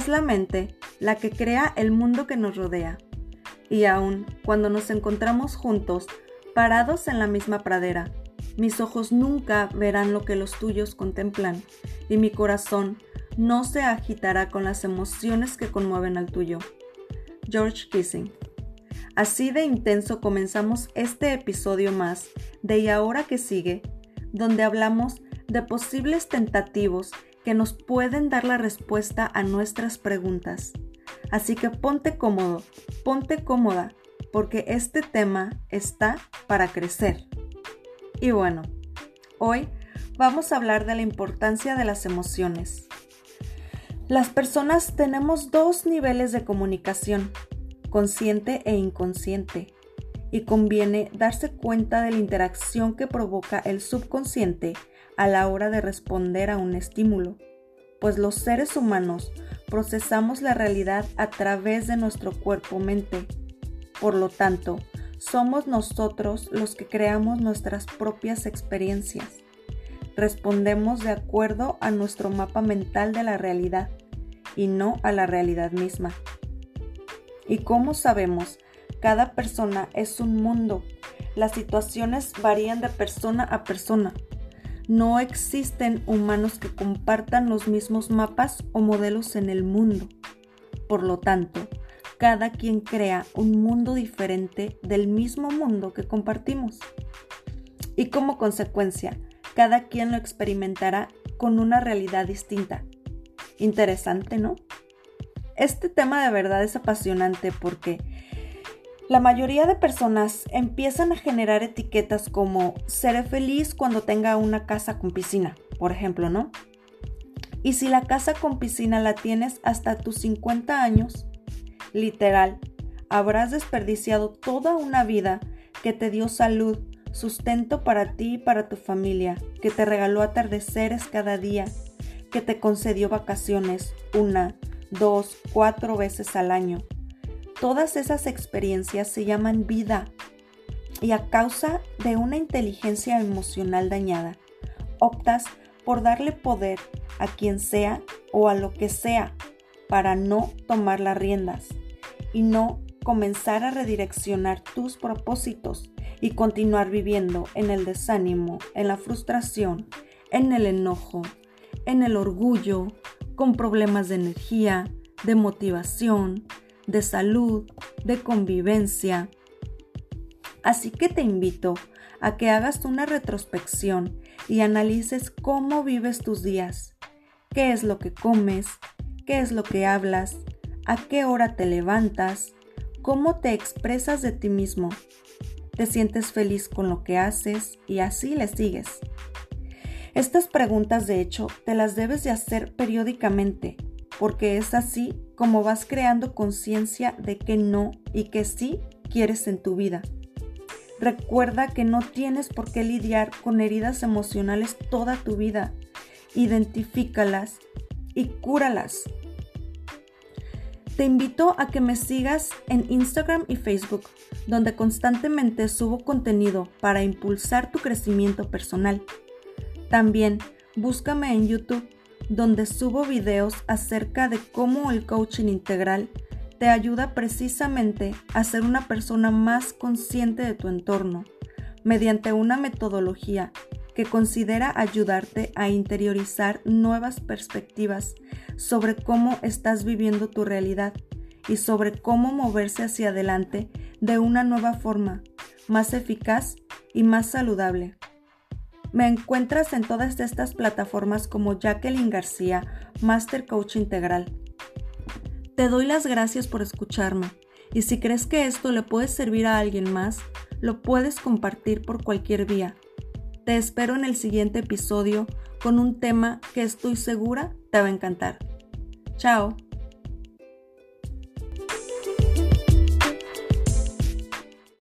Es la mente la que crea el mundo que nos rodea. Y aun cuando nos encontramos juntos, parados en la misma pradera, mis ojos nunca verán lo que los tuyos contemplan, y mi corazón no se agitará con las emociones que conmueven al tuyo. George Kissing. Así de intenso comenzamos este episodio más de Y ahora que sigue, donde hablamos de posibles tentativos que nos pueden dar la respuesta a nuestras preguntas. Así que ponte cómodo, ponte cómoda, porque este tema está para crecer. Y bueno, hoy vamos a hablar de la importancia de las emociones. Las personas tenemos dos niveles de comunicación, consciente e inconsciente, y conviene darse cuenta de la interacción que provoca el subconsciente a la hora de responder a un estímulo, pues los seres humanos procesamos la realidad a través de nuestro cuerpo-mente. Por lo tanto, somos nosotros los que creamos nuestras propias experiencias. Respondemos de acuerdo a nuestro mapa mental de la realidad y no a la realidad misma. Y como sabemos, cada persona es un mundo. Las situaciones varían de persona a persona. No existen humanos que compartan los mismos mapas o modelos en el mundo. Por lo tanto, cada quien crea un mundo diferente del mismo mundo que compartimos. Y como consecuencia, cada quien lo experimentará con una realidad distinta. Interesante, ¿no? Este tema de verdad es apasionante porque la mayoría de personas empiezan a generar etiquetas como seré feliz cuando tenga una casa con piscina, por ejemplo, ¿no? Y si la casa con piscina la tienes hasta tus 50 años, Literal, habrás desperdiciado toda una vida que te dio salud, sustento para ti y para tu familia, que te regaló atardeceres cada día, que te concedió vacaciones una, dos, cuatro veces al año. Todas esas experiencias se llaman vida. Y a causa de una inteligencia emocional dañada, optas por darle poder a quien sea o a lo que sea para no tomar las riendas y no comenzar a redireccionar tus propósitos y continuar viviendo en el desánimo, en la frustración, en el enojo, en el orgullo, con problemas de energía, de motivación, de salud, de convivencia. Así que te invito a que hagas una retrospección y analices cómo vives tus días, qué es lo que comes, qué es lo que hablas, a qué hora te levantas, cómo te expresas de ti mismo, te sientes feliz con lo que haces y así le sigues. Estas preguntas de hecho te las debes de hacer periódicamente porque es así como vas creando conciencia de que no y que sí quieres en tu vida. Recuerda que no tienes por qué lidiar con heridas emocionales toda tu vida. Identifícalas y cúralas. Te invito a que me sigas en Instagram y Facebook, donde constantemente subo contenido para impulsar tu crecimiento personal. También búscame en YouTube, donde subo videos acerca de cómo el coaching integral te ayuda precisamente a ser una persona más consciente de tu entorno, mediante una metodología que considera ayudarte a interiorizar nuevas perspectivas sobre cómo estás viviendo tu realidad y sobre cómo moverse hacia adelante de una nueva forma, más eficaz y más saludable. Me encuentras en todas estas plataformas como Jacqueline García, Master Coach Integral. Te doy las gracias por escucharme y si crees que esto le puede servir a alguien más, lo puedes compartir por cualquier vía te espero en el siguiente episodio con un tema que estoy segura te va a encantar. Chao.